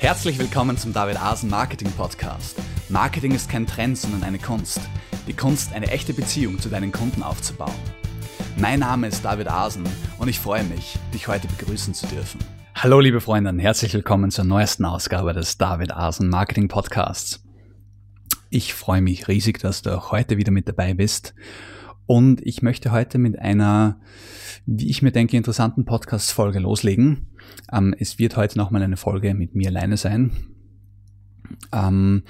Herzlich willkommen zum David Asen Marketing Podcast. Marketing ist kein Trend, sondern eine Kunst. Die Kunst, eine echte Beziehung zu deinen Kunden aufzubauen. Mein Name ist David Asen und ich freue mich, dich heute begrüßen zu dürfen. Hallo liebe Freunde und herzlich willkommen zur neuesten Ausgabe des David Asen Marketing Podcasts. Ich freue mich riesig, dass du auch heute wieder mit dabei bist. Und ich möchte heute mit einer, wie ich mir denke, interessanten Podcast-Folge loslegen. Ähm, es wird heute nochmal eine Folge mit mir alleine sein. Ähm,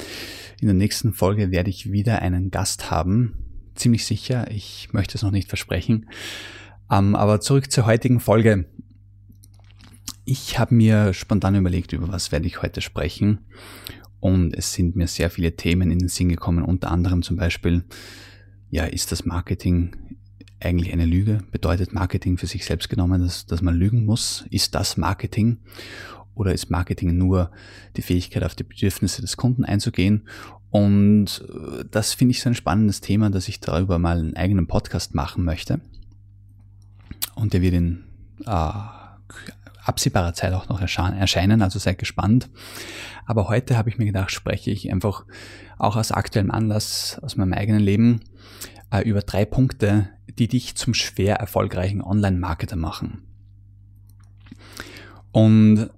in der nächsten Folge werde ich wieder einen Gast haben. Ziemlich sicher. Ich möchte es noch nicht versprechen. Ähm, aber zurück zur heutigen Folge. Ich habe mir spontan überlegt, über was werde ich heute sprechen. Und es sind mir sehr viele Themen in den Sinn gekommen, unter anderem zum Beispiel, ja, ist das Marketing eigentlich eine Lüge? Bedeutet Marketing für sich selbst genommen, dass, dass man lügen muss? Ist das Marketing? Oder ist Marketing nur die Fähigkeit, auf die Bedürfnisse des Kunden einzugehen? Und äh, das finde ich so ein spannendes Thema, dass ich darüber mal einen eigenen Podcast machen möchte. Und der wird in äh, absehbarer Zeit auch noch erscheinen, also seid gespannt. Aber heute habe ich mir gedacht, spreche ich einfach auch aus aktuellem Anlass aus meinem eigenen Leben äh, über drei Punkte, die dich zum schwer erfolgreichen Online-Marketer machen. Und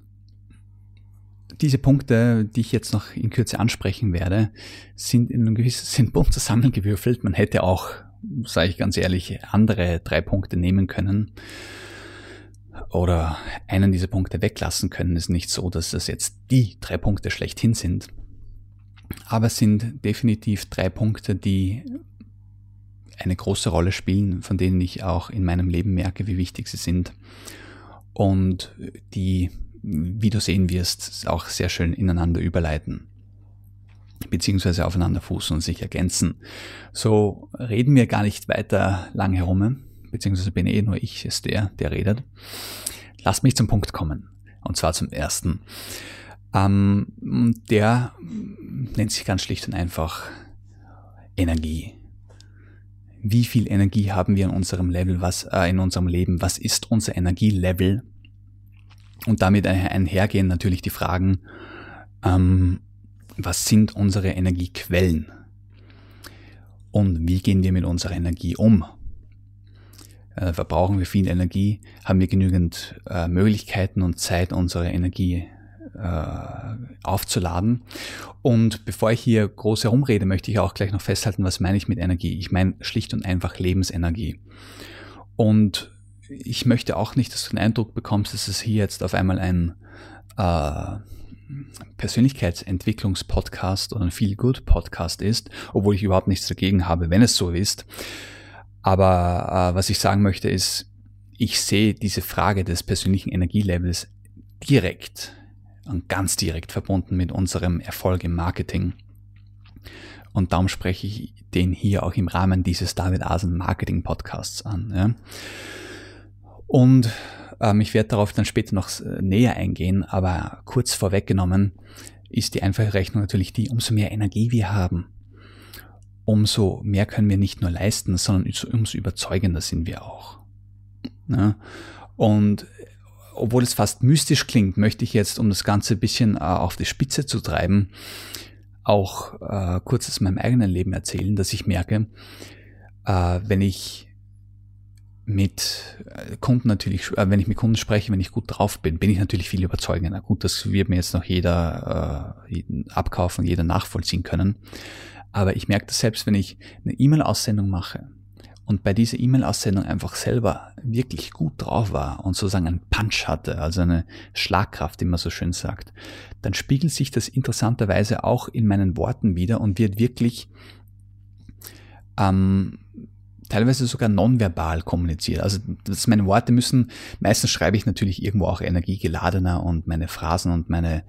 diese Punkte, die ich jetzt noch in Kürze ansprechen werde, sind in einem gewissen Sinn bunt zusammengewürfelt. Man hätte auch, sage ich ganz ehrlich, andere drei Punkte nehmen können oder einen dieser Punkte weglassen können. Es ist nicht so, dass das jetzt die drei Punkte schlechthin sind. Aber es sind definitiv drei Punkte, die eine große Rolle spielen, von denen ich auch in meinem Leben merke, wie wichtig sie sind. Und die, wie du sehen wirst, auch sehr schön ineinander überleiten beziehungsweise aufeinander fußen und sich ergänzen. So reden wir gar nicht weiter lang herum, beziehungsweise bin eh nur ich, ist der, der redet. Lass mich zum Punkt kommen. Und zwar zum ersten. Ähm, der nennt sich ganz schlicht und einfach Energie. Wie viel Energie haben wir in unserem Level, was äh, in unserem Leben? Was ist unser Energielevel? Und damit einhergehen natürlich die Fragen, ähm, was sind unsere Energiequellen? Und wie gehen wir mit unserer Energie um? Äh, verbrauchen wir viel Energie? Haben wir genügend äh, Möglichkeiten und Zeit, unsere Energie aufzuladen. Und bevor ich hier groß herumrede, möchte ich auch gleich noch festhalten, was meine ich mit Energie. Ich meine schlicht und einfach Lebensenergie. Und ich möchte auch nicht, dass du den Eindruck bekommst, dass es hier jetzt auf einmal ein äh, Persönlichkeitsentwicklungspodcast oder ein Feel-Good-Podcast ist, obwohl ich überhaupt nichts dagegen habe, wenn es so ist. Aber äh, was ich sagen möchte ist, ich sehe diese Frage des persönlichen Energielevels direkt und ganz direkt verbunden mit unserem Erfolg im Marketing. Und darum spreche ich den hier auch im Rahmen dieses David Asen Marketing Podcasts an. Ja. Und ähm, ich werde darauf dann später noch äh, näher eingehen, aber kurz vorweggenommen ist die einfache Rechnung natürlich die, umso mehr Energie wir haben, umso mehr können wir nicht nur leisten, sondern umso überzeugender sind wir auch. Ja. Und obwohl es fast mystisch klingt, möchte ich jetzt, um das Ganze ein bisschen äh, auf die Spitze zu treiben, auch äh, kurz aus meinem eigenen Leben erzählen, dass ich merke, äh, wenn ich mit äh, Kunden natürlich, äh, wenn ich mit Kunden spreche, wenn ich gut drauf bin, bin ich natürlich viel überzeugender. Gut, das wird mir jetzt noch jeder äh, abkaufen, jeder nachvollziehen können. Aber ich merke das selbst, wenn ich eine E-Mail-Aussendung mache, und bei dieser E-Mail-Aussendung einfach selber wirklich gut drauf war und sozusagen einen Punch hatte, also eine Schlagkraft, wie man so schön sagt, dann spiegelt sich das interessanterweise auch in meinen Worten wieder und wird wirklich ähm, teilweise sogar nonverbal kommuniziert. Also das, meine Worte müssen, meistens schreibe ich natürlich irgendwo auch energiegeladener und meine Phrasen und meine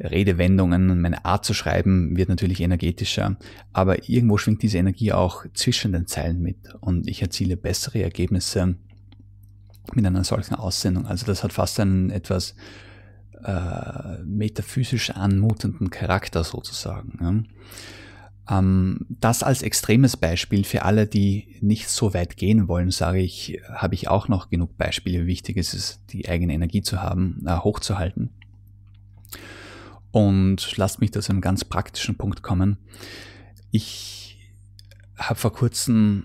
Redewendungen, meine Art zu schreiben wird natürlich energetischer, aber irgendwo schwingt diese Energie auch zwischen den Zeilen mit und ich erziele bessere Ergebnisse mit einer solchen Aussendung. Also das hat fast einen etwas äh, metaphysisch anmutenden Charakter sozusagen. Ja. Ähm, das als extremes Beispiel für alle, die nicht so weit gehen wollen, sage ich, habe ich auch noch genug Beispiele, wie wichtig es ist, die eigene Energie zu haben, äh, hochzuhalten. Und lasst mich da zu einem ganz praktischen Punkt kommen. Ich habe vor kurzem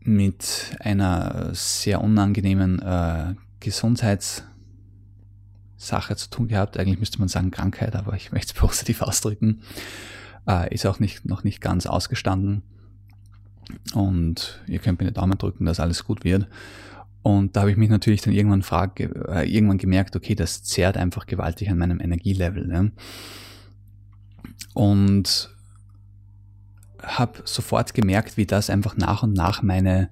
mit einer sehr unangenehmen äh, Gesundheitssache zu tun gehabt. Eigentlich müsste man sagen Krankheit, aber ich möchte es positiv ausdrücken. Äh, ist auch nicht, noch nicht ganz ausgestanden. Und ihr könnt mir den Daumen drücken, dass alles gut wird. Und da habe ich mich natürlich dann irgendwann, frag, äh, irgendwann gemerkt, okay, das zerrt einfach gewaltig an meinem Energielevel. Ne? Und habe sofort gemerkt, wie das einfach nach und nach meine,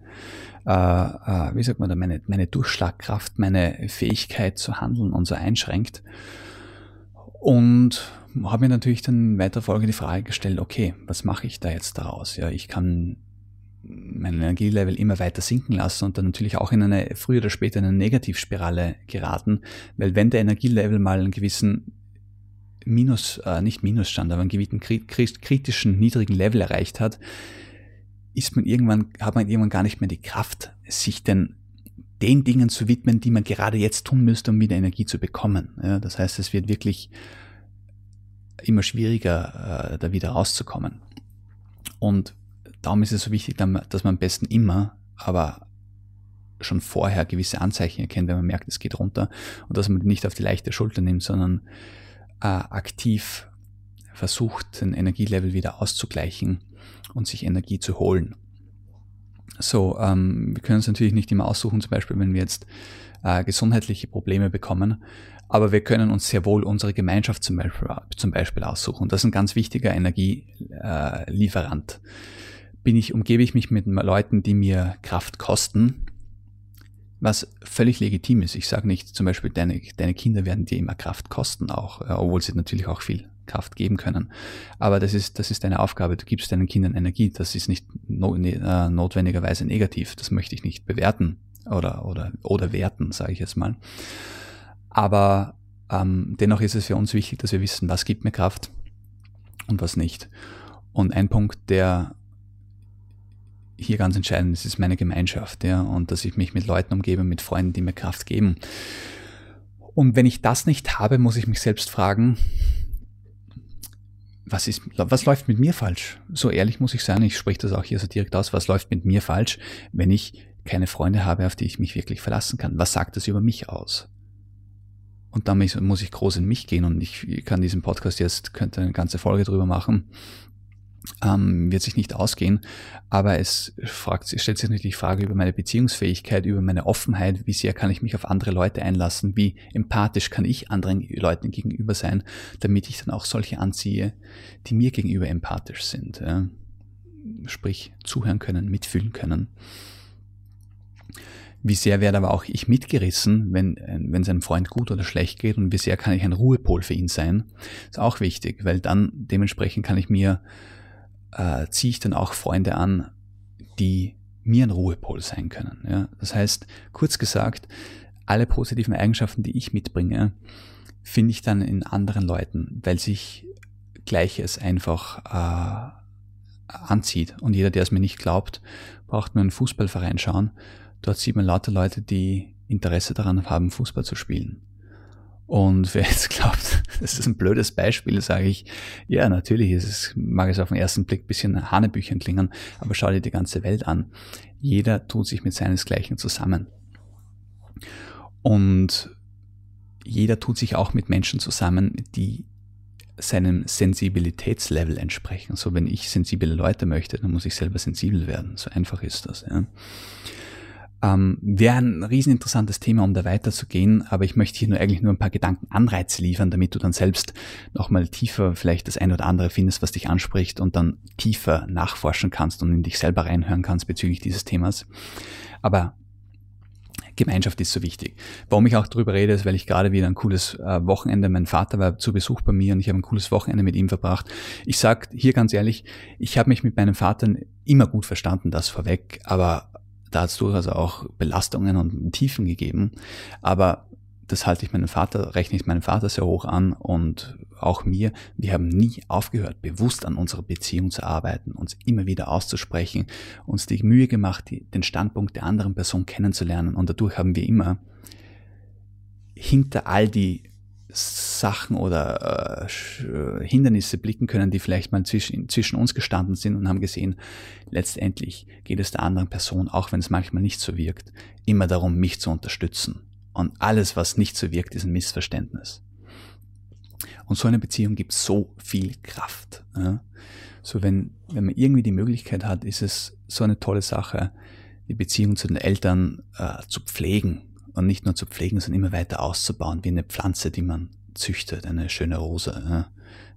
äh, äh, wie sagt man da, meine, meine Durchschlagkraft, meine Fähigkeit zu handeln und so einschränkt. Und habe mir natürlich dann in weiterer Folge die Frage gestellt, okay, was mache ich da jetzt daraus? Ja, ich kann mein Energielevel immer weiter sinken lassen und dann natürlich auch in eine früher oder später in eine Negativspirale geraten, weil wenn der Energielevel mal einen gewissen Minus, äh, nicht Minusstand, aber einen gewissen kritischen niedrigen Level erreicht hat, ist man irgendwann, hat man irgendwann gar nicht mehr die Kraft, sich denn den Dingen zu widmen, die man gerade jetzt tun müsste, um wieder Energie zu bekommen. Ja, das heißt, es wird wirklich immer schwieriger, äh, da wieder rauszukommen. Und darum ist es so wichtig, dass man am besten immer, aber schon vorher gewisse Anzeichen erkennt, wenn man merkt, es geht runter und dass man nicht auf die leichte Schulter nimmt, sondern äh, aktiv versucht, den Energielevel wieder auszugleichen und sich Energie zu holen. So, ähm, wir können uns natürlich nicht immer aussuchen, zum Beispiel, wenn wir jetzt äh, gesundheitliche Probleme bekommen, aber wir können uns sehr wohl unsere Gemeinschaft zum Beispiel, zum Beispiel aussuchen. Das ist ein ganz wichtiger Energielieferant. Äh, Bin ich, umgebe ich mich mit Leuten, die mir Kraft kosten, was völlig legitim ist. Ich sage nicht zum Beispiel, deine, deine Kinder werden dir immer Kraft kosten auch, äh, obwohl sie natürlich auch viel Kraft geben können. Aber das ist, das ist deine Aufgabe. Du gibst deinen Kindern Energie. Das ist nicht no, ne, äh, notwendigerweise negativ. Das möchte ich nicht bewerten oder, oder, oder werten, sage ich jetzt mal. Aber ähm, dennoch ist es für uns wichtig, dass wir wissen, was gibt mir Kraft und was nicht. Und ein Punkt, der hier ganz entscheidend ist, ist meine Gemeinschaft, ja, und dass ich mich mit Leuten umgebe, mit Freunden, die mir Kraft geben. Und wenn ich das nicht habe, muss ich mich selbst fragen, was ist, was läuft mit mir falsch? So ehrlich muss ich sein, ich spreche das auch hier so direkt aus, was läuft mit mir falsch, wenn ich keine Freunde habe, auf die ich mich wirklich verlassen kann? Was sagt das über mich aus? Und dann muss ich groß in mich gehen und ich kann diesen Podcast jetzt, könnte eine ganze Folge drüber machen, ähm, wird sich nicht ausgehen, aber es, fragt, es stellt sich natürlich die Frage über meine Beziehungsfähigkeit, über meine Offenheit, wie sehr kann ich mich auf andere Leute einlassen, wie empathisch kann ich anderen Leuten gegenüber sein, damit ich dann auch solche anziehe, die mir gegenüber empathisch sind, ja? sprich zuhören können, mitfühlen können. Wie sehr werde aber auch ich mitgerissen, wenn, wenn seinem Freund gut oder schlecht geht? Und wie sehr kann ich ein Ruhepol für ihn sein, ist auch wichtig, weil dann dementsprechend kann ich mir äh, ziehe ich dann auch Freunde an, die mir ein Ruhepol sein können. Ja? Das heißt, kurz gesagt, alle positiven Eigenschaften, die ich mitbringe, finde ich dann in anderen Leuten, weil sich Gleiches einfach äh, anzieht. Und jeder, der es mir nicht glaubt, braucht nur einen Fußballverein schauen. Dort sieht man lauter Leute, die Interesse daran haben, Fußball zu spielen. Und wer jetzt glaubt, das ist ein blödes Beispiel, sage ich, ja, natürlich ist es, mag es auf den ersten Blick ein bisschen Hanebüchern klingen, aber schau dir die ganze Welt an. Jeder tut sich mit seinesgleichen zusammen. Und jeder tut sich auch mit Menschen zusammen, die seinem Sensibilitätslevel entsprechen. So, wenn ich sensible Leute möchte, dann muss ich selber sensibel werden. So einfach ist das. Ja. Ähm, Wäre ein rieseninteressantes Thema, um da weiterzugehen, aber ich möchte hier nur eigentlich nur ein paar Gedanken Anreize liefern, damit du dann selbst nochmal tiefer vielleicht das eine oder andere findest, was dich anspricht und dann tiefer nachforschen kannst und in dich selber reinhören kannst bezüglich dieses Themas. Aber Gemeinschaft ist so wichtig. Warum ich auch darüber rede, ist, weil ich gerade wieder ein cooles äh, Wochenende, mein Vater war zu Besuch bei mir und ich habe ein cooles Wochenende mit ihm verbracht. Ich sag hier ganz ehrlich, ich habe mich mit meinem Vater immer gut verstanden, das vorweg, aber da hat es durchaus auch Belastungen und Tiefen gegeben. Aber das halte ich meinem Vater, rechne ich meinem Vater sehr hoch an und auch mir. Wir haben nie aufgehört, bewusst an unserer Beziehung zu arbeiten, uns immer wieder auszusprechen, uns die Mühe gemacht, den Standpunkt der anderen Person kennenzulernen und dadurch haben wir immer hinter all die Sachen oder äh, Hindernisse blicken können, die vielleicht mal zwischen, zwischen uns gestanden sind und haben gesehen, letztendlich geht es der anderen Person, auch wenn es manchmal nicht so wirkt, immer darum, mich zu unterstützen. Und alles, was nicht so wirkt, ist ein Missverständnis. Und so eine Beziehung gibt so viel Kraft. Ja? So wenn, wenn man irgendwie die Möglichkeit hat, ist es so eine tolle Sache, die Beziehung zu den Eltern äh, zu pflegen und nicht nur zu pflegen, sondern immer weiter auszubauen, wie eine Pflanze, die man züchtet, eine schöne Rose, ja?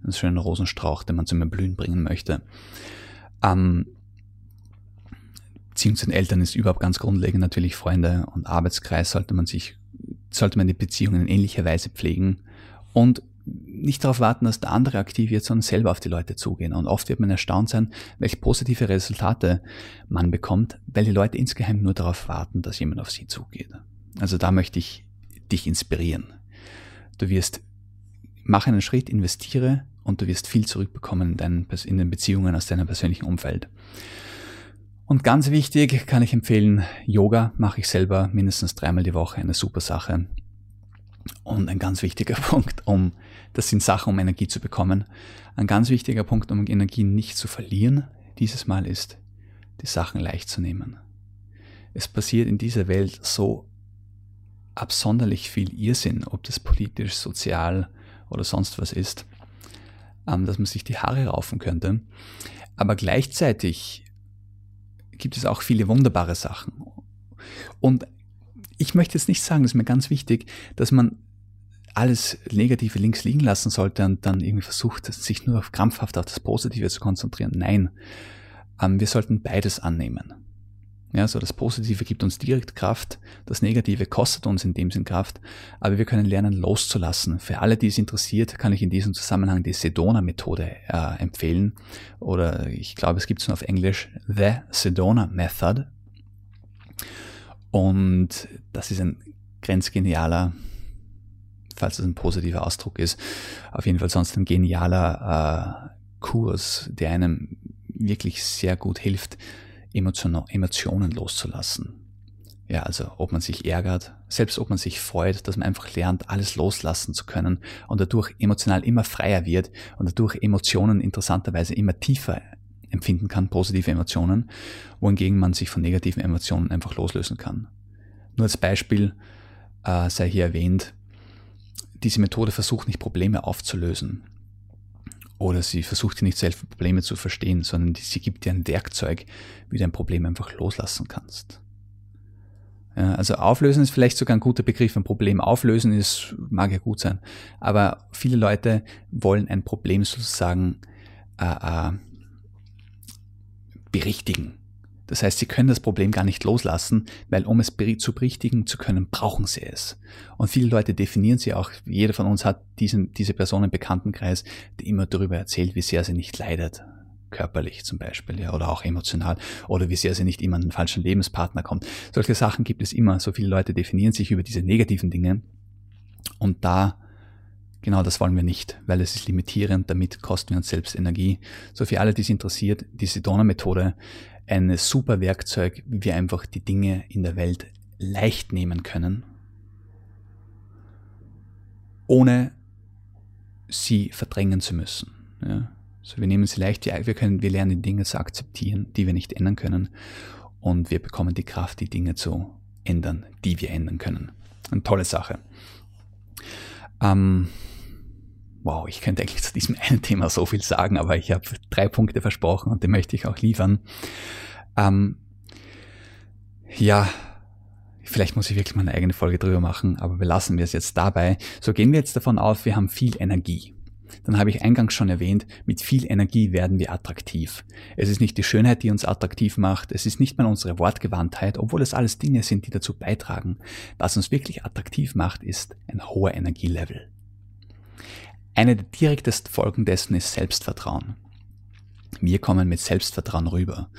einen schönen Rosenstrauch, den man zum Erblühen bringen möchte. Ähm, Beziehung zu den Eltern ist überhaupt ganz grundlegend natürlich Freunde und Arbeitskreis sollte man sich, sollte man die Beziehungen in ähnlicher Weise pflegen und nicht darauf warten, dass der andere aktiv wird, sondern selber auf die Leute zugehen. Und oft wird man erstaunt sein, welche positive Resultate man bekommt, weil die Leute insgeheim nur darauf warten, dass jemand auf sie zugeht. Also da möchte ich dich inspirieren. Du wirst, mach einen Schritt, investiere und du wirst viel zurückbekommen in, deinen, in den Beziehungen aus deinem persönlichen Umfeld. Und ganz wichtig kann ich empfehlen, Yoga mache ich selber mindestens dreimal die Woche, eine super Sache. Und ein ganz wichtiger Punkt, um, das sind Sachen, um Energie zu bekommen. Ein ganz wichtiger Punkt, um Energie nicht zu verlieren, dieses Mal ist, die Sachen leicht zu nehmen. Es passiert in dieser Welt so absonderlich viel Irrsinn, ob das politisch, sozial oder sonst was ist, ähm, dass man sich die Haare raufen könnte. Aber gleichzeitig gibt es auch viele wunderbare Sachen. Und ich möchte jetzt nicht sagen, das ist mir ganz wichtig, dass man alles Negative links liegen lassen sollte und dann irgendwie versucht, sich nur auf krampfhaft auf das Positive zu konzentrieren. Nein, ähm, wir sollten beides annehmen. Ja, so das Positive gibt uns direkt Kraft, das Negative kostet uns in dem Sinn Kraft, aber wir können lernen loszulassen. Für alle, die es interessiert, kann ich in diesem Zusammenhang die Sedona-Methode äh, empfehlen. Oder ich glaube, es gibt es nur auf Englisch The Sedona Method. Und das ist ein grenzgenialer, falls es ein positiver Ausdruck ist, auf jeden Fall sonst ein genialer äh, Kurs, der einem wirklich sehr gut hilft, Emotion, Emotionen loszulassen. Ja, also ob man sich ärgert, selbst ob man sich freut, dass man einfach lernt, alles loslassen zu können und dadurch emotional immer freier wird und dadurch Emotionen interessanterweise immer tiefer empfinden kann, positive Emotionen, wohingegen man sich von negativen Emotionen einfach loslösen kann. Nur als Beispiel äh, sei hier erwähnt, diese Methode versucht nicht Probleme aufzulösen oder sie versucht dir nicht selbst Probleme zu verstehen, sondern sie gibt dir ein Werkzeug, wie du ein Problem einfach loslassen kannst. Ja, also auflösen ist vielleicht sogar ein guter Begriff. Ein Problem auflösen ist, mag ja gut sein. Aber viele Leute wollen ein Problem sozusagen äh, äh, berichtigen. Das heißt, sie können das Problem gar nicht loslassen, weil um es zu berichtigen zu können, brauchen sie es. Und viele Leute definieren sie auch. Jeder von uns hat diesen, diese Person im Bekanntenkreis, die immer darüber erzählt, wie sehr sie nicht leidet. Körperlich zum Beispiel, ja, oder auch emotional. Oder wie sehr sie nicht immer an den falschen Lebenspartner kommt. Solche Sachen gibt es immer. So viele Leute definieren sich über diese negativen Dinge. Und da Genau das wollen wir nicht, weil es ist limitierend, damit kosten wir uns selbst Energie. So für alle, die es interessiert, die Sedona-Methode, ein super Werkzeug, wie wir einfach die Dinge in der Welt leicht nehmen können, ohne sie verdrängen zu müssen. Ja. So, wir nehmen sie leicht, wir können, wir lernen die Dinge zu akzeptieren, die wir nicht ändern können, und wir bekommen die Kraft, die Dinge zu ändern, die wir ändern können. Eine tolle Sache. Ähm, wow, ich könnte eigentlich zu diesem einen Thema so viel sagen, aber ich habe drei Punkte versprochen und die möchte ich auch liefern. Ähm, ja, vielleicht muss ich wirklich mal eine eigene Folge drüber machen, aber belassen wir es jetzt dabei. So gehen wir jetzt davon aus, wir haben viel Energie. Dann habe ich eingangs schon erwähnt, mit viel Energie werden wir attraktiv. Es ist nicht die Schönheit, die uns attraktiv macht, es ist nicht mal unsere Wortgewandtheit, obwohl es alles Dinge sind, die dazu beitragen. Was uns wirklich attraktiv macht, ist ein hoher Energielevel. Eine der direktesten Folgen dessen ist Selbstvertrauen. Wir kommen mit Selbstvertrauen rüber.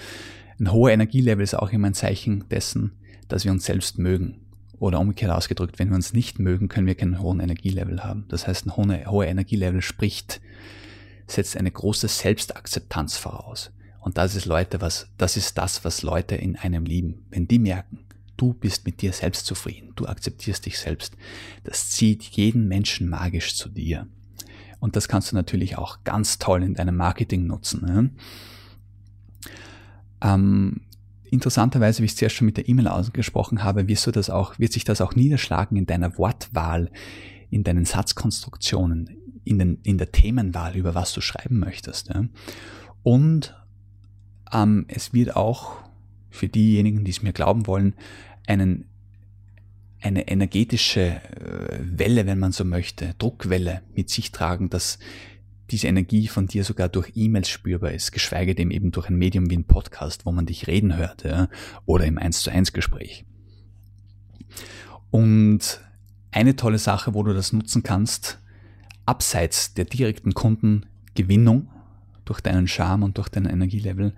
Ein hoher Energielevel ist auch immer ein Zeichen dessen, dass wir uns selbst mögen. Oder umgekehrt ausgedrückt, wenn wir uns nicht mögen, können wir keinen hohen Energielevel haben. Das heißt, ein hoher Energielevel spricht, setzt eine große Selbstakzeptanz voraus. Und das ist Leute, was, das ist das, was Leute in einem lieben. Wenn die merken, Du bist mit dir selbst zufrieden. Du akzeptierst dich selbst. Das zieht jeden Menschen magisch zu dir. Und das kannst du natürlich auch ganz toll in deinem Marketing nutzen. Ne? Ähm, interessanterweise, wie ich es zuerst schon mit der E-Mail ausgesprochen habe, wirst du das auch, wird sich das auch niederschlagen in deiner Wortwahl, in deinen Satzkonstruktionen, in, den, in der Themenwahl, über was du schreiben möchtest. Ja? Und ähm, es wird auch für diejenigen, die es mir glauben wollen, einen, eine energetische äh, Welle, wenn man so möchte, Druckwelle mit sich tragen, dass diese Energie von dir sogar durch E-Mails spürbar ist, geschweige denn eben durch ein Medium wie ein Podcast, wo man dich reden hört, ja, oder im 1 zu 1 Gespräch. Und eine tolle Sache, wo du das nutzen kannst, abseits der direkten Kundengewinnung durch deinen Charme und durch dein Energielevel,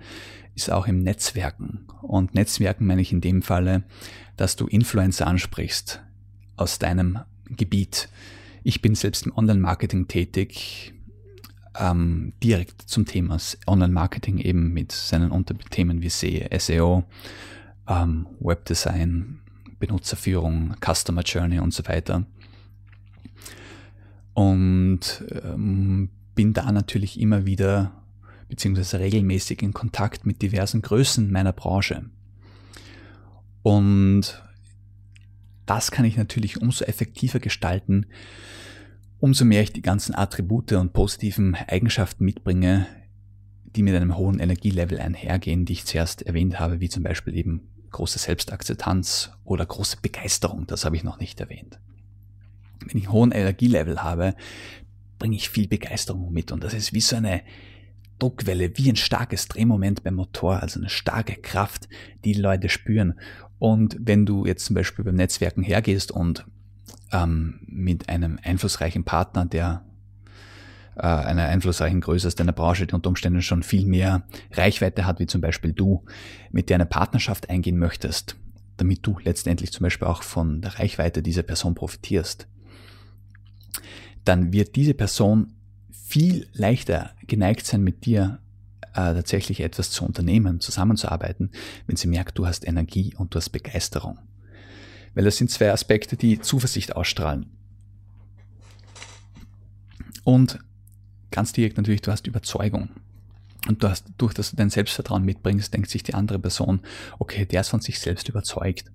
ist auch im Netzwerken. Und Netzwerken meine ich in dem Falle, dass du Influencer ansprichst aus deinem Gebiet. Ich bin selbst im Online-Marketing tätig, ähm, direkt zum Thema Online-Marketing eben mit seinen Unterthemen wie SEO, ähm, Webdesign, Benutzerführung, Customer Journey und so weiter. Und ähm, bin da natürlich immer wieder beziehungsweise regelmäßig in Kontakt mit diversen Größen meiner Branche. Und das kann ich natürlich umso effektiver gestalten, umso mehr ich die ganzen Attribute und positiven Eigenschaften mitbringe, die mit einem hohen Energielevel einhergehen, die ich zuerst erwähnt habe, wie zum Beispiel eben große Selbstakzeptanz oder große Begeisterung, das habe ich noch nicht erwähnt. Wenn ich einen hohen Energielevel habe, bringe ich viel Begeisterung mit und das ist wie so eine Druckwelle, wie ein starkes Drehmoment beim Motor, also eine starke Kraft, die, die Leute spüren. Und wenn du jetzt zum Beispiel beim Netzwerken hergehst und ähm, mit einem einflussreichen Partner, der äh, einer einflussreichen Größe aus deiner Branche, die unter Umständen schon viel mehr Reichweite hat, wie zum Beispiel du, mit der eine Partnerschaft eingehen möchtest, damit du letztendlich zum Beispiel auch von der Reichweite dieser Person profitierst, dann wird diese Person viel leichter geneigt sein, mit dir äh, tatsächlich etwas zu unternehmen, zusammenzuarbeiten, wenn sie merkt, du hast Energie und du hast Begeisterung. Weil das sind zwei Aspekte, die Zuversicht ausstrahlen. Und ganz direkt natürlich, du hast Überzeugung. Und du hast, durch dass du dein Selbstvertrauen mitbringst, denkt sich die andere Person, okay, der ist von sich selbst überzeugt.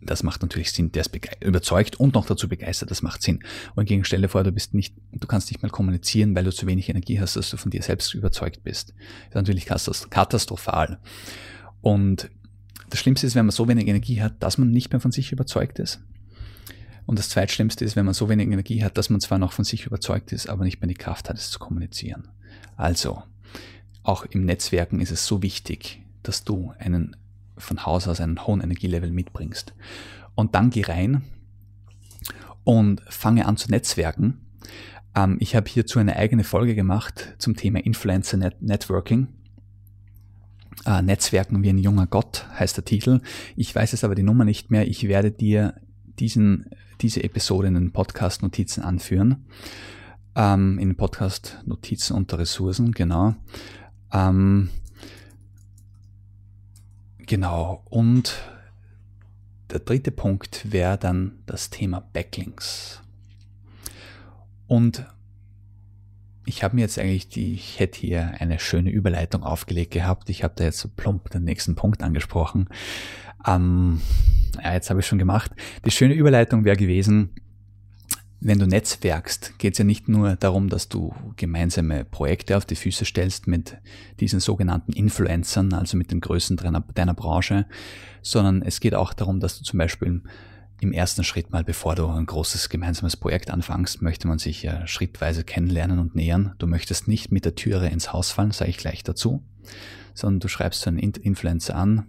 Das macht natürlich Sinn, der ist überzeugt und noch dazu begeistert, das macht Sinn. Und gegen stelle vor, du bist nicht, du kannst nicht mal kommunizieren, weil du zu wenig Energie hast, dass du von dir selbst überzeugt bist. Das ist natürlich katastrophal. Und das Schlimmste ist, wenn man so wenig Energie hat, dass man nicht mehr von sich überzeugt ist. Und das Zweitschlimmste ist, wenn man so wenig Energie hat, dass man zwar noch von sich überzeugt ist, aber nicht mehr die Kraft hat, es zu kommunizieren. Also, auch im Netzwerken ist es so wichtig, dass du einen von Haus aus einen hohen Energielevel mitbringst. Und dann geh rein und fange an zu netzwerken. Ähm, ich habe hierzu eine eigene Folge gemacht zum Thema Influencer Net Networking. Äh, Netzwerken wie ein junger Gott heißt der Titel. Ich weiß es aber die Nummer nicht mehr. Ich werde dir diesen, diese Episode in den Podcast-Notizen anführen. Ähm, in Podcast-Notizen unter Ressourcen, genau. Ähm, Genau. Und der dritte Punkt wäre dann das Thema Backlinks. Und ich habe mir jetzt eigentlich die, ich hätte hier eine schöne Überleitung aufgelegt gehabt. Ich habe da jetzt so plump den nächsten Punkt angesprochen. Ähm, ja, jetzt habe ich schon gemacht. Die schöne Überleitung wäre gewesen, wenn du netzwerkst, geht es ja nicht nur darum, dass du gemeinsame Projekte auf die Füße stellst mit diesen sogenannten Influencern, also mit den Größen deiner, deiner Branche, sondern es geht auch darum, dass du zum Beispiel im ersten Schritt mal, bevor du ein großes gemeinsames Projekt anfängst, möchte man sich ja schrittweise kennenlernen und nähern. Du möchtest nicht mit der Türe ins Haus fallen, sage ich gleich dazu, sondern du schreibst so einen Influencer an,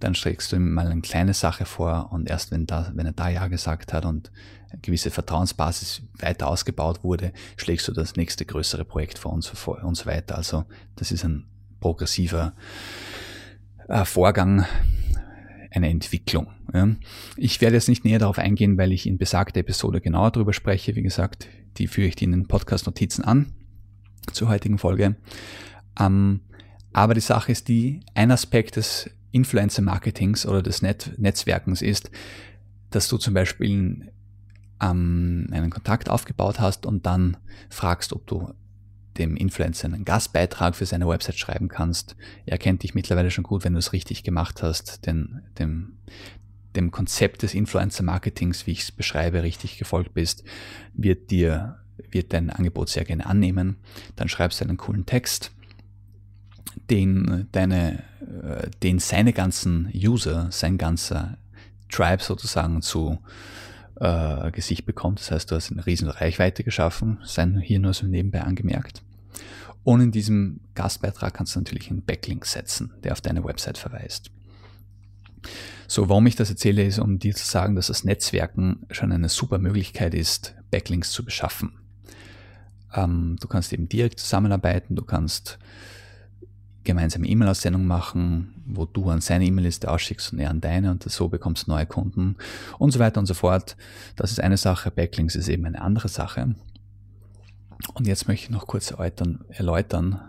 dann schlägst du ihm mal eine kleine Sache vor und erst wenn, da, wenn er da Ja gesagt hat und eine gewisse Vertrauensbasis weiter ausgebaut wurde, schlägst du das nächste größere Projekt vor uns vor und so weiter. Also das ist ein progressiver äh, Vorgang, eine Entwicklung. Ja. Ich werde jetzt nicht näher darauf eingehen, weil ich in besagter Episode genauer darüber spreche. Wie gesagt, die führe ich dir in den Podcast-Notizen an zur heutigen Folge. Ähm, aber die Sache ist die, ein Aspekt des Influencer-Marketings oder des Net Netzwerkens ist, dass du zum Beispiel ähm, einen Kontakt aufgebaut hast und dann fragst, ob du dem Influencer einen Gastbeitrag für seine Website schreiben kannst. Er kennt dich mittlerweile schon gut, wenn du es richtig gemacht hast, denn dem, dem Konzept des Influencer-Marketings, wie ich es beschreibe, richtig gefolgt bist, wird dir, wird dein Angebot sehr gerne annehmen. Dann schreibst du einen coolen Text, den deine, äh, den seine ganzen User, sein ganzer Tribe sozusagen zu äh, Gesicht bekommt. Das heißt, du hast eine riesen Reichweite geschaffen, sein hier nur so nebenbei angemerkt. Und in diesem Gastbeitrag kannst du natürlich einen Backlink setzen, der auf deine Website verweist. So, warum ich das erzähle, ist, um dir zu sagen, dass das Netzwerken schon eine super Möglichkeit ist, Backlinks zu beschaffen. Ähm, du kannst eben direkt zusammenarbeiten, du kannst gemeinsame E-Mail-Aussendung machen, wo du an seine E-Mail-Liste ausschickst und er an deine und so bekommst neue Kunden und so weiter und so fort. Das ist eine Sache, Backlinks ist eben eine andere Sache. Und jetzt möchte ich noch kurz erläutern, erläutern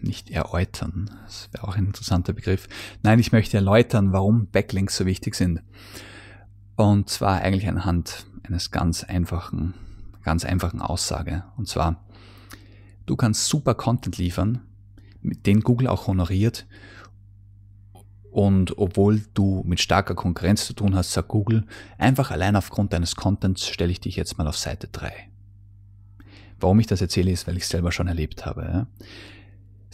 nicht erläutern, das wäre auch ein interessanter Begriff. Nein, ich möchte erläutern, warum Backlinks so wichtig sind. Und zwar eigentlich anhand eines ganz einfachen, ganz einfachen Aussage. Und zwar, du kannst super Content liefern, den Google auch honoriert. Und obwohl du mit starker Konkurrenz zu tun hast, sagt Google, einfach allein aufgrund deines Contents stelle ich dich jetzt mal auf Seite 3. Warum ich das erzähle, ist, weil ich es selber schon erlebt habe.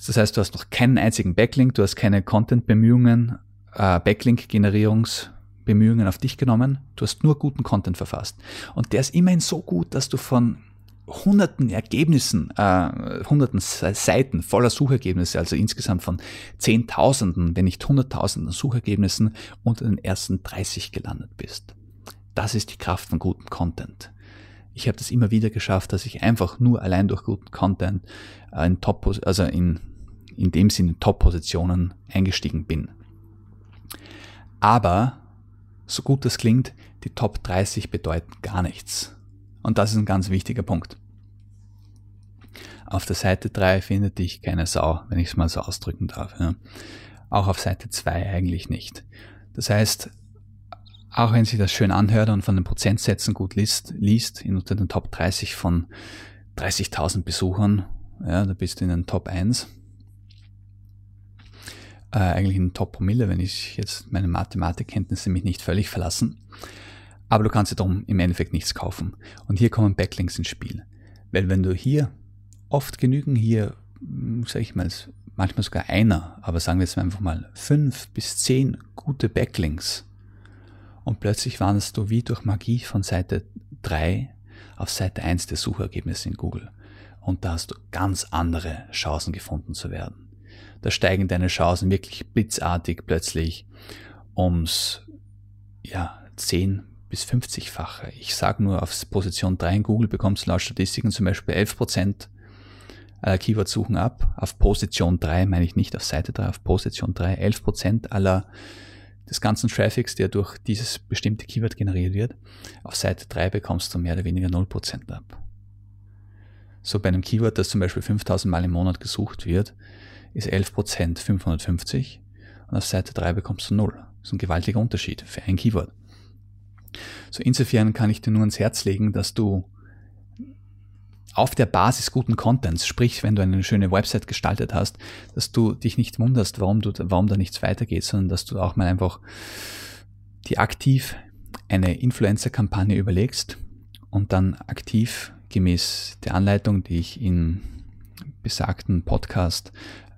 Das heißt, du hast noch keinen einzigen Backlink, du hast keine Content-Bemühungen, äh, Backlink-Generierungsbemühungen auf dich genommen, du hast nur guten Content verfasst. Und der ist immerhin so gut, dass du von hunderten Ergebnissen, äh, hunderten Seiten voller Suchergebnisse, also insgesamt von Zehntausenden, wenn nicht Hunderttausenden Suchergebnissen unter den ersten 30 gelandet bist. Das ist die Kraft von gutem Content. Ich habe das immer wieder geschafft, dass ich einfach nur allein durch guten Content äh, in Top, also in, in dem Sinne Top-Positionen eingestiegen bin. Aber, so gut das klingt, die Top 30 bedeuten gar nichts. Und das ist ein ganz wichtiger Punkt. Auf der Seite 3 findet dich keine Sau, wenn ich es mal so ausdrücken darf. Ja. Auch auf Seite 2 eigentlich nicht. Das heißt, auch wenn sich das schön anhört und von den Prozentsätzen gut liest, liest in unter den Top 30 von 30.000 Besuchern, ja, da bist du in den Top 1. Äh, eigentlich in den Top Promille, wenn ich jetzt meine Mathematikkenntnisse mich nicht völlig verlassen aber du kannst dir darum im Endeffekt nichts kaufen. Und hier kommen Backlinks ins Spiel. Weil wenn du hier oft genügen hier, hm, sag ich mal, manchmal sogar einer, aber sagen wir jetzt einfach mal fünf bis zehn gute Backlinks und plötzlich wanderst du wie durch Magie von Seite 3 auf Seite 1 der Suchergebnisse in Google. Und da hast du ganz andere Chancen gefunden zu werden. Da steigen deine Chancen wirklich blitzartig plötzlich ums ja, 10 bis 50-fache. Ich sage nur, auf Position 3 in Google bekommst du laut Statistiken zum Beispiel 11% aller Keyword-Suchen ab. Auf Position 3 meine ich nicht auf Seite 3, auf Position 3 11% aller des ganzen Traffics, der durch dieses bestimmte Keyword generiert wird. Auf Seite 3 bekommst du mehr oder weniger 0% ab. So bei einem Keyword, das zum Beispiel 5000 Mal im Monat gesucht wird, ist 11% 550 und auf Seite 3 bekommst du 0. Das ist ein gewaltiger Unterschied für ein Keyword. So insofern kann ich dir nur ans Herz legen, dass du auf der Basis guten Contents, sprich, wenn du eine schöne Website gestaltet hast, dass du dich nicht wunderst, warum du, warum da nichts weitergeht, sondern dass du auch mal einfach die aktiv eine Influencer-Kampagne überlegst und dann aktiv gemäß der Anleitung, die ich in besagten Podcast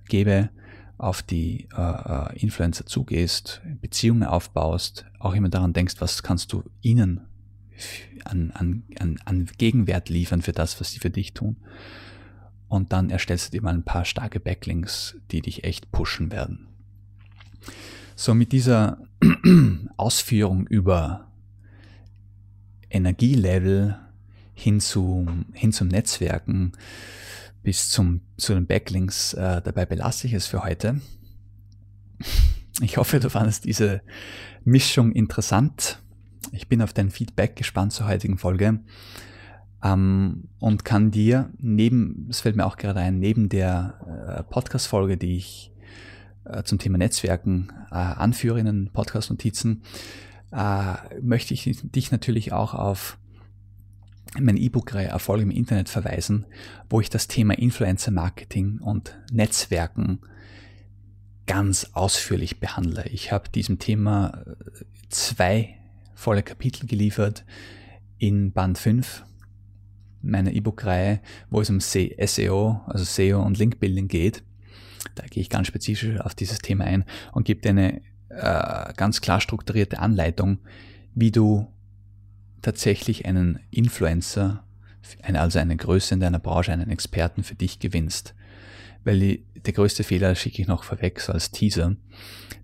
gebe, auf die äh, äh, Influencer zugehst, Beziehungen aufbaust, auch immer daran denkst, was kannst du ihnen an, an, an, an Gegenwert liefern für das, was sie für dich tun. Und dann erstellst du dir mal ein paar starke Backlinks, die dich echt pushen werden. So, mit dieser Ausführung über Energielevel hin, zu, hin zum Netzwerken bis zum, zu den Backlinks. Äh, dabei belasse ich es für heute. Ich hoffe, du fandest diese Mischung interessant. Ich bin auf dein Feedback gespannt zur heutigen Folge ähm, und kann dir neben, es fällt mir auch gerade ein, neben der äh, Podcast-Folge, die ich äh, zum Thema Netzwerken äh, anführe in den Podcast-Notizen, äh, möchte ich dich natürlich auch auf mein E-Book-Reihe Erfolg im Internet verweisen, wo ich das Thema Influencer-Marketing und Netzwerken ganz ausführlich behandle. Ich habe diesem Thema äh, zwei volle Kapitel geliefert in Band 5 meiner E-Book-Reihe, wo es um SEO, also SEO und Link-Building geht. Da gehe ich ganz spezifisch auf dieses Thema ein und gebe dir eine äh, ganz klar strukturierte Anleitung, wie du tatsächlich einen Influencer, also eine Größe in deiner Branche, einen Experten für dich gewinnst. Weil die, der größte Fehler schicke ich noch vorweg, so als Teaser,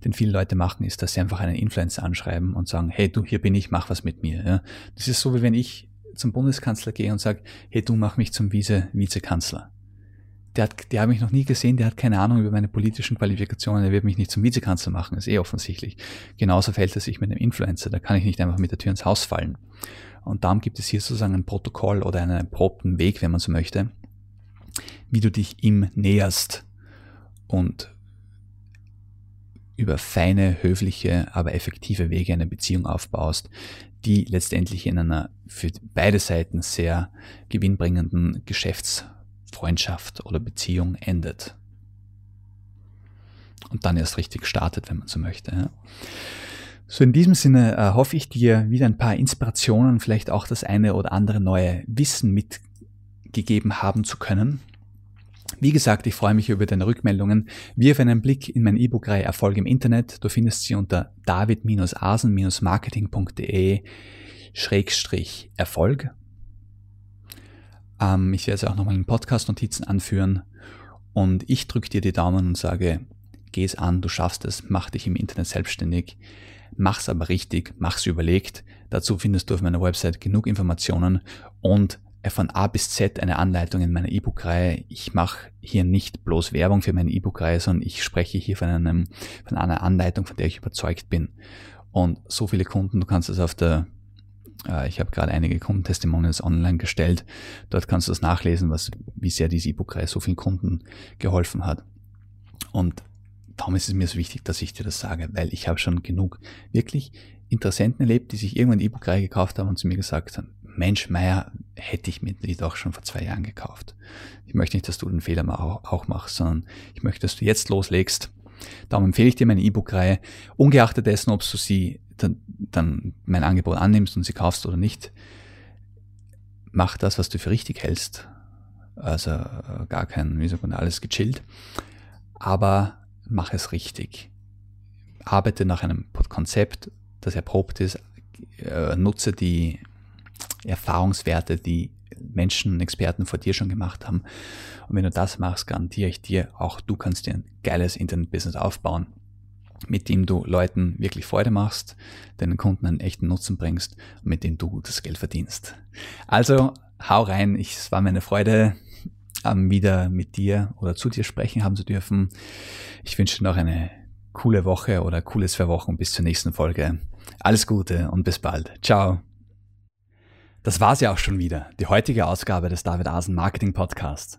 den viele Leute machen, ist, dass sie einfach einen Influencer anschreiben und sagen, hey du, hier bin ich, mach was mit mir. Ja? Das ist so, wie wenn ich zum Bundeskanzler gehe und sage, hey du, mach mich zum Vize Vizekanzler der hat, der hat mich noch nie gesehen, der hat keine Ahnung über meine politischen Qualifikationen, der wird mich nicht zum Vizekanzler machen, ist eh offensichtlich. Genauso verhält es sich mit einem Influencer, da kann ich nicht einfach mit der Tür ins Haus fallen. Und darum gibt es hier sozusagen ein Protokoll oder einen erprobten Weg, wenn man so möchte, wie du dich ihm näherst und über feine, höfliche, aber effektive Wege eine Beziehung aufbaust, die letztendlich in einer für beide Seiten sehr gewinnbringenden Geschäfts- Freundschaft oder Beziehung endet. Und dann erst richtig startet, wenn man so möchte. So in diesem Sinne äh, hoffe ich dir wieder ein paar Inspirationen, vielleicht auch das eine oder andere neue Wissen mitgegeben haben zu können. Wie gesagt, ich freue mich über deine Rückmeldungen. Wirf einen Blick in mein E-Book-Reihe Erfolg im Internet. Du findest sie unter david-asen-marketing.de Schrägstrich Erfolg. Ähm, ich werde es auch nochmal in Podcast-Notizen anführen. Und ich drücke dir die Daumen und sage, geh es an, du schaffst es, mach dich im Internet selbstständig. Mach's aber richtig, mach's überlegt. Dazu findest du auf meiner Website genug Informationen und von A bis Z eine Anleitung in meiner E-Book-Reihe. Ich mache hier nicht bloß Werbung für meine E-Book-Reihe, sondern ich spreche hier von, einem, von einer Anleitung, von der ich überzeugt bin. Und so viele Kunden, du kannst es auf der ich habe gerade einige Kundentestimonials online gestellt. Dort kannst du das nachlesen, was, wie sehr diese E-Book-Reihe so vielen Kunden geholfen hat. Und darum ist es mir so wichtig, dass ich dir das sage, weil ich habe schon genug wirklich Interessenten erlebt, die sich irgendwann E-Book-Reihe gekauft haben und zu mir gesagt haben, Mensch, Meier, hätte ich mir die doch schon vor zwei Jahren gekauft. Ich möchte nicht, dass du den Fehler auch, auch machst, sondern ich möchte, dass du jetzt loslegst. Darum empfehle ich dir meine E-Book-Reihe, ungeachtet dessen, ob du sie dann, dann mein Angebot annimmst und sie kaufst oder nicht, mach das, was du für richtig hältst. Also äh, gar kein, wie sagt man, alles gechillt. Aber mach es richtig. Arbeite nach einem Konzept, das erprobt ist. Äh, nutze die Erfahrungswerte, die Menschen und Experten vor dir schon gemacht haben. Und wenn du das machst, garantiere ich dir, auch du kannst dir ein geiles Internet-Business aufbauen mit dem du Leuten wirklich Freude machst, deinen Kunden einen echten Nutzen bringst und mit dem du gutes Geld verdienst. Also hau rein, ich, es war meine Freude, ähm, wieder mit dir oder zu dir sprechen haben zu dürfen. Ich wünsche dir noch eine coole Woche oder coole zwei Wochen bis zur nächsten Folge. Alles Gute und bis bald. Ciao. Das war's ja auch schon wieder, die heutige Ausgabe des David Asen Marketing Podcasts.